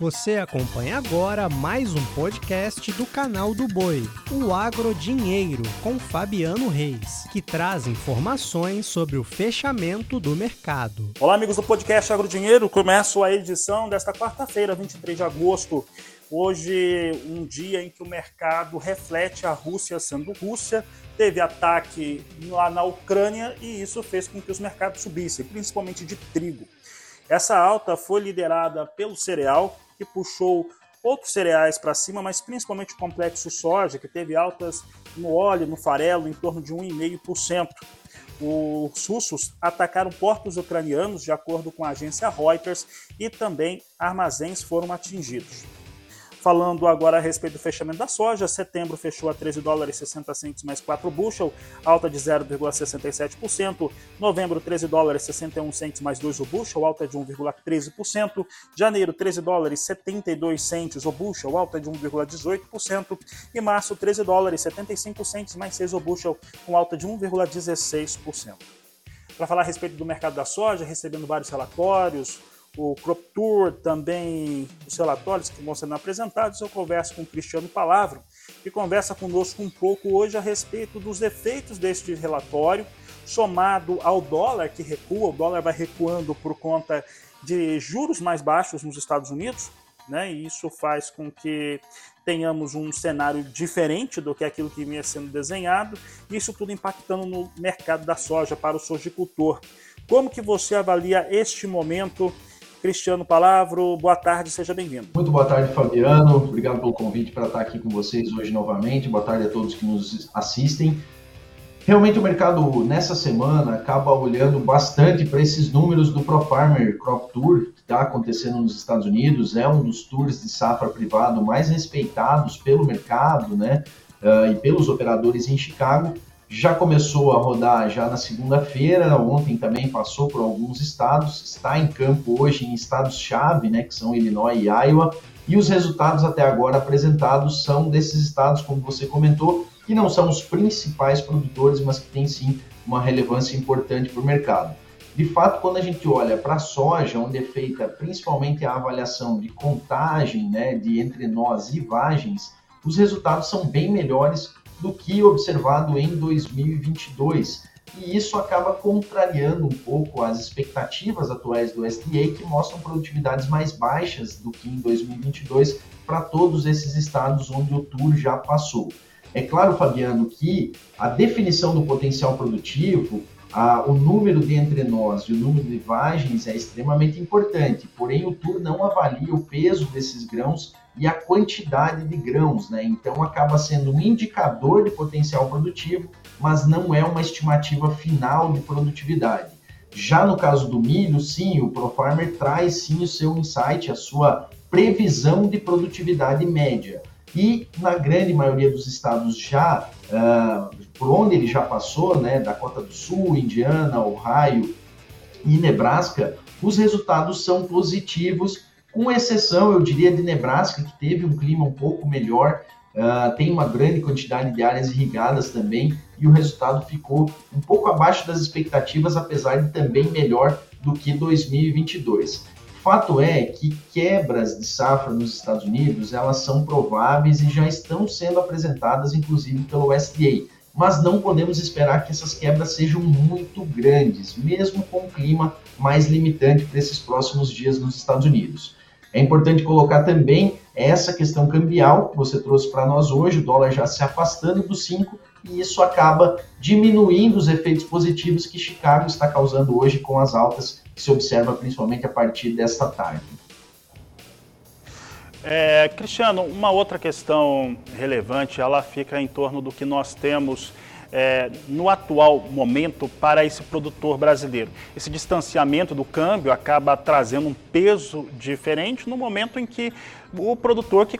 Você acompanha agora mais um podcast do canal do Boi, o Agro Dinheiro, com Fabiano Reis, que traz informações sobre o fechamento do mercado. Olá, amigos do podcast Agro Dinheiro. Começo a edição desta quarta-feira, 23 de agosto. Hoje, um dia em que o mercado reflete a Rússia sendo Rússia, teve ataque lá na Ucrânia e isso fez com que os mercados subissem, principalmente de trigo. Essa alta foi liderada pelo cereal, que puxou outros cereais para cima, mas principalmente o complexo soja, que teve altas no óleo, no farelo, em torno de 1,5%. Os russos atacaram portos ucranianos, de acordo com a agência Reuters, e também armazéns foram atingidos. Falando agora a respeito do fechamento da soja, setembro fechou a 13 dólares e 60 centos mais 4 bushel, alta de 0,67%. Novembro, 13 dólares e 61 centos mais 2 o bushel, alta de 1,13%. Janeiro, 13 dólares e 72 centos o bushel, alta de 1,18%. E março, 13 dólares e 75 centos mais 6 o bushel, com alta de 1,16%. Para falar a respeito do mercado da soja, recebendo vários relatórios, o Crop Tour, também os relatórios que vão sendo apresentados, eu converso com o Cristiano Palavro, que conversa conosco um pouco hoje a respeito dos efeitos deste relatório, somado ao dólar que recua, o dólar vai recuando por conta de juros mais baixos nos Estados Unidos, né? E isso faz com que tenhamos um cenário diferente do que aquilo que vinha sendo desenhado, isso tudo impactando no mercado da soja para o sojicultor. Como que você avalia este momento Cristiano Palavro, boa tarde, seja bem-vindo. Muito boa tarde, Fabiano. Obrigado pelo convite para estar aqui com vocês hoje novamente. Boa tarde a todos que nos assistem. Realmente o mercado nessa semana acaba olhando bastante para esses números do ProFarmer Crop Tour que está acontecendo nos Estados Unidos. É um dos tours de safra privado mais respeitados pelo mercado, né? Uh, e pelos operadores em Chicago já começou a rodar já na segunda-feira, ontem também passou por alguns estados, está em campo hoje em estados-chave, né, que são Illinois e Iowa, e os resultados até agora apresentados são desses estados, como você comentou, que não são os principais produtores, mas que têm sim uma relevância importante para o mercado. De fato, quando a gente olha para a soja, onde é feita principalmente a avaliação de contagem né, de entre nós e vagens, os resultados são bem melhores do que observado em 2022. E isso acaba contrariando um pouco as expectativas atuais do SDA, que mostram produtividades mais baixas do que em 2022 para todos esses estados onde o tour já passou. É claro, Fabiano, que a definição do potencial produtivo, a, o número de entre nós e o número de vagens é extremamente importante, porém o tour não avalia o peso desses grãos e a quantidade de grãos, né? Então acaba sendo um indicador de potencial produtivo, mas não é uma estimativa final de produtividade. Já no caso do milho, sim, o ProFarmer traz sim o seu insight, a sua previsão de produtividade média. E na grande maioria dos estados já, uh, por onde ele já passou, né, Dakota do Sul, Indiana, Ohio e Nebraska, os resultados são positivos com exceção, eu diria, de Nebraska, que teve um clima um pouco melhor, uh, tem uma grande quantidade de áreas irrigadas também, e o resultado ficou um pouco abaixo das expectativas, apesar de também melhor do que 2022. Fato é que quebras de safra nos Estados Unidos, elas são prováveis e já estão sendo apresentadas, inclusive, pelo USDA. Mas não podemos esperar que essas quebras sejam muito grandes, mesmo com o clima mais limitante para esses próximos dias nos Estados Unidos. É importante colocar também essa questão cambial que você trouxe para nós hoje, o dólar já se afastando dos 5, e isso acaba diminuindo os efeitos positivos que Chicago está causando hoje com as altas que se observa principalmente a partir desta tarde. É, Cristiano, uma outra questão relevante, ela fica em torno do que nós temos é, no atual momento para esse produtor brasileiro. Esse distanciamento do câmbio acaba trazendo um peso diferente no momento em que o produtor que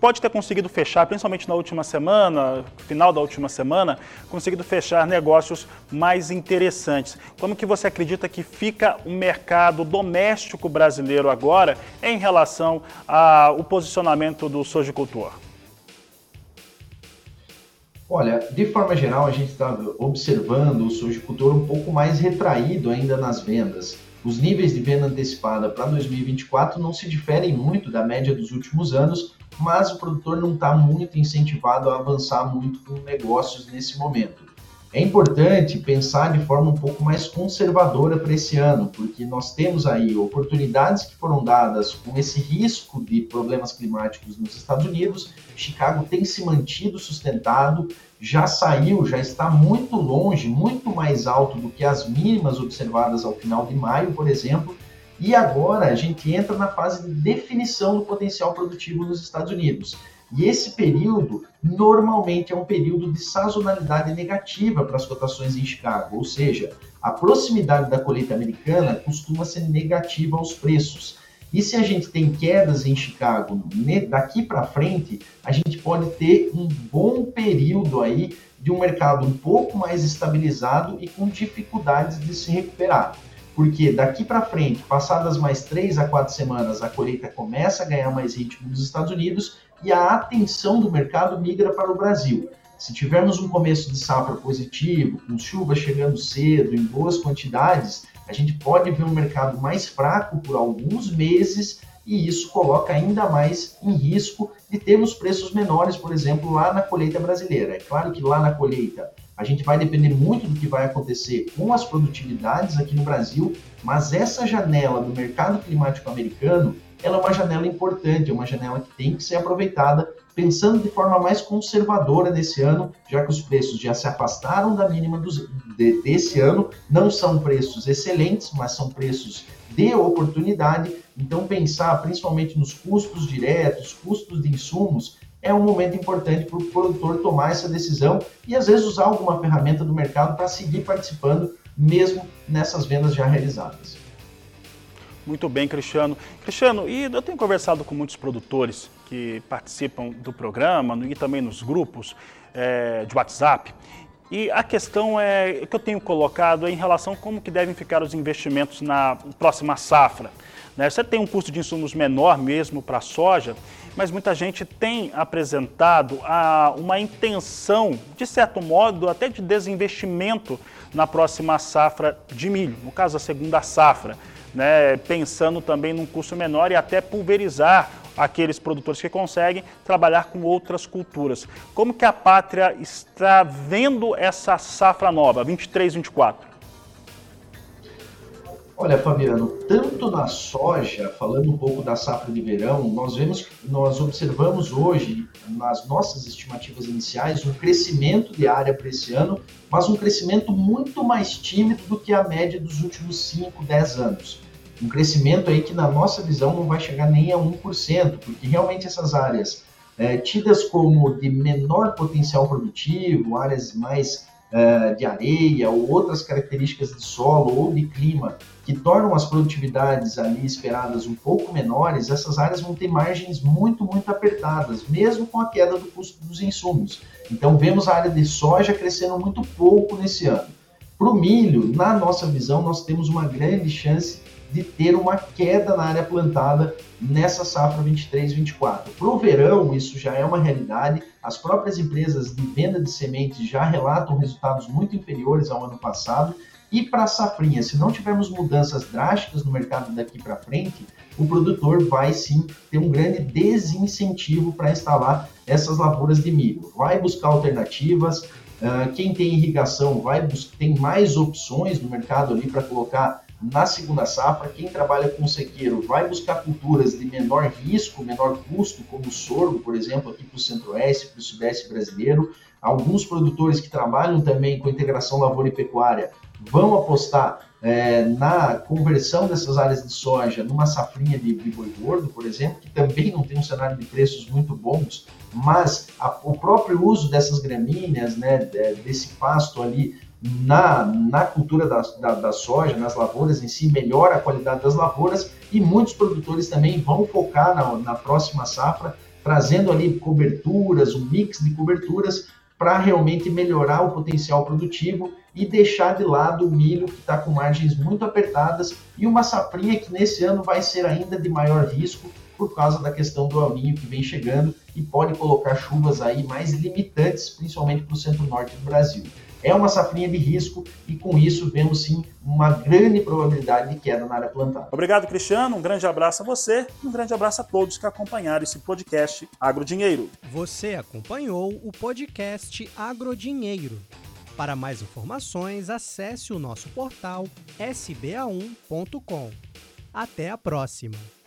pode ter conseguido fechar, principalmente na última semana, final da última semana, conseguido fechar negócios mais interessantes. Como que você acredita que fica o mercado doméstico brasileiro agora em relação ao posicionamento do sojicultor? Olha, de forma geral, a gente está observando o sojicultor um pouco mais retraído ainda nas vendas. os níveis de venda antecipada para 2024 não se diferem muito da média dos últimos anos, mas o produtor não está muito incentivado a avançar muito com negócios nesse momento. É importante pensar de forma um pouco mais conservadora para esse ano, porque nós temos aí oportunidades que foram dadas com esse risco de problemas climáticos nos Estados Unidos. Chicago tem se mantido sustentado, já saiu, já está muito longe, muito mais alto do que as mínimas observadas ao final de maio, por exemplo. E agora a gente entra na fase de definição do potencial produtivo nos Estados Unidos. E esse período normalmente é um período de sazonalidade negativa para as cotações em Chicago, ou seja, a proximidade da colheita americana costuma ser negativa aos preços. E se a gente tem quedas em Chicago daqui para frente, a gente pode ter um bom período aí de um mercado um pouco mais estabilizado e com dificuldades de se recuperar. Porque daqui para frente, passadas mais três a quatro semanas, a colheita começa a ganhar mais ritmo nos Estados Unidos e a atenção do mercado migra para o Brasil. Se tivermos um começo de safra positivo, com chuvas chegando cedo, em boas quantidades, a gente pode ver um mercado mais fraco por alguns meses e isso coloca ainda mais em risco de termos preços menores, por exemplo, lá na colheita brasileira. É claro que lá na colheita a gente vai depender muito do que vai acontecer com as produtividades aqui no Brasil, mas essa janela do mercado climático americano ela é uma janela importante, é uma janela que tem que ser aproveitada, pensando de forma mais conservadora nesse ano, já que os preços já se afastaram da mínima dos, de, desse ano, não são preços excelentes, mas são preços de oportunidade. Então, pensar principalmente nos custos diretos, custos de insumos, é um momento importante para o produtor tomar essa decisão e às vezes usar alguma ferramenta do mercado para seguir participando, mesmo nessas vendas já realizadas. Muito bem, Cristiano. Cristiano, e eu tenho conversado com muitos produtores que participam do programa e também nos grupos é, de WhatsApp. E a questão é que eu tenho colocado é em relação a como que devem ficar os investimentos na próxima safra. Né? Você tem um custo de insumos menor mesmo para a soja, mas muita gente tem apresentado a, uma intenção, de certo modo, até de desinvestimento na próxima safra de milho, no caso a segunda safra né, pensando também num custo menor e até pulverizar aqueles produtores que conseguem trabalhar com outras culturas. Como que a pátria está vendo essa safra nova, 23, 24? Olha, Fabiano, tanto na soja, falando um pouco da safra de verão, nós vemos, nós observamos hoje, nas nossas estimativas iniciais, um crescimento de área para esse ano, mas um crescimento muito mais tímido do que a média dos últimos 5, 10 anos. Um crescimento aí que, na nossa visão, não vai chegar nem a 1%, porque realmente essas áreas é, tidas como de menor potencial produtivo, áreas mais é, de areia ou outras características de solo ou de clima que tornam as produtividades ali esperadas um pouco menores, essas áreas vão ter margens muito, muito apertadas, mesmo com a queda do custo dos insumos. Então, vemos a área de soja crescendo muito pouco nesse ano. Para o milho, na nossa visão, nós temos uma grande chance de ter uma queda na área plantada nessa safra 23-24. Para o verão, isso já é uma realidade. As próprias empresas de venda de sementes já relatam resultados muito inferiores ao ano passado e para a safrinha, se não tivermos mudanças drásticas no mercado daqui para frente, o produtor vai sim ter um grande desincentivo para instalar essas lavouras de milho. Vai buscar alternativas. Uh, quem tem irrigação vai tem mais opções no mercado ali para colocar na segunda safra. Quem trabalha com sequeiro vai buscar culturas de menor risco, menor custo, como o sorgo, por exemplo, aqui para o centro-oeste, para o sudeste brasileiro. Alguns produtores que trabalham também com integração lavoura e pecuária vão apostar é, na conversão dessas áreas de soja numa safrinha de, de boi gordo, por exemplo, que também não tem um cenário de preços muito bons, mas a, o próprio uso dessas gramíneas, né, desse pasto ali na, na cultura da, da, da, soja, nas lavouras em si, melhora a qualidade das lavouras e muitos produtores também vão focar na, na próxima safra, trazendo ali coberturas, um mix de coberturas para realmente melhorar o potencial produtivo e deixar de lado o milho que está com margens muito apertadas e uma safrinha que nesse ano vai ser ainda de maior risco por causa da questão do El que vem chegando e pode colocar chuvas aí mais limitantes, principalmente para o centro-norte do Brasil. é uma safrinha de risco e com isso vemos sim uma grande probabilidade de queda na área plantada. Obrigado, Cristiano. Um grande abraço a você e um grande abraço a todos que acompanharam esse podcast Agrodinheiro. Você acompanhou o podcast Agrodinheiro. Para mais informações, acesse o nosso portal sba1.com. Até a próxima!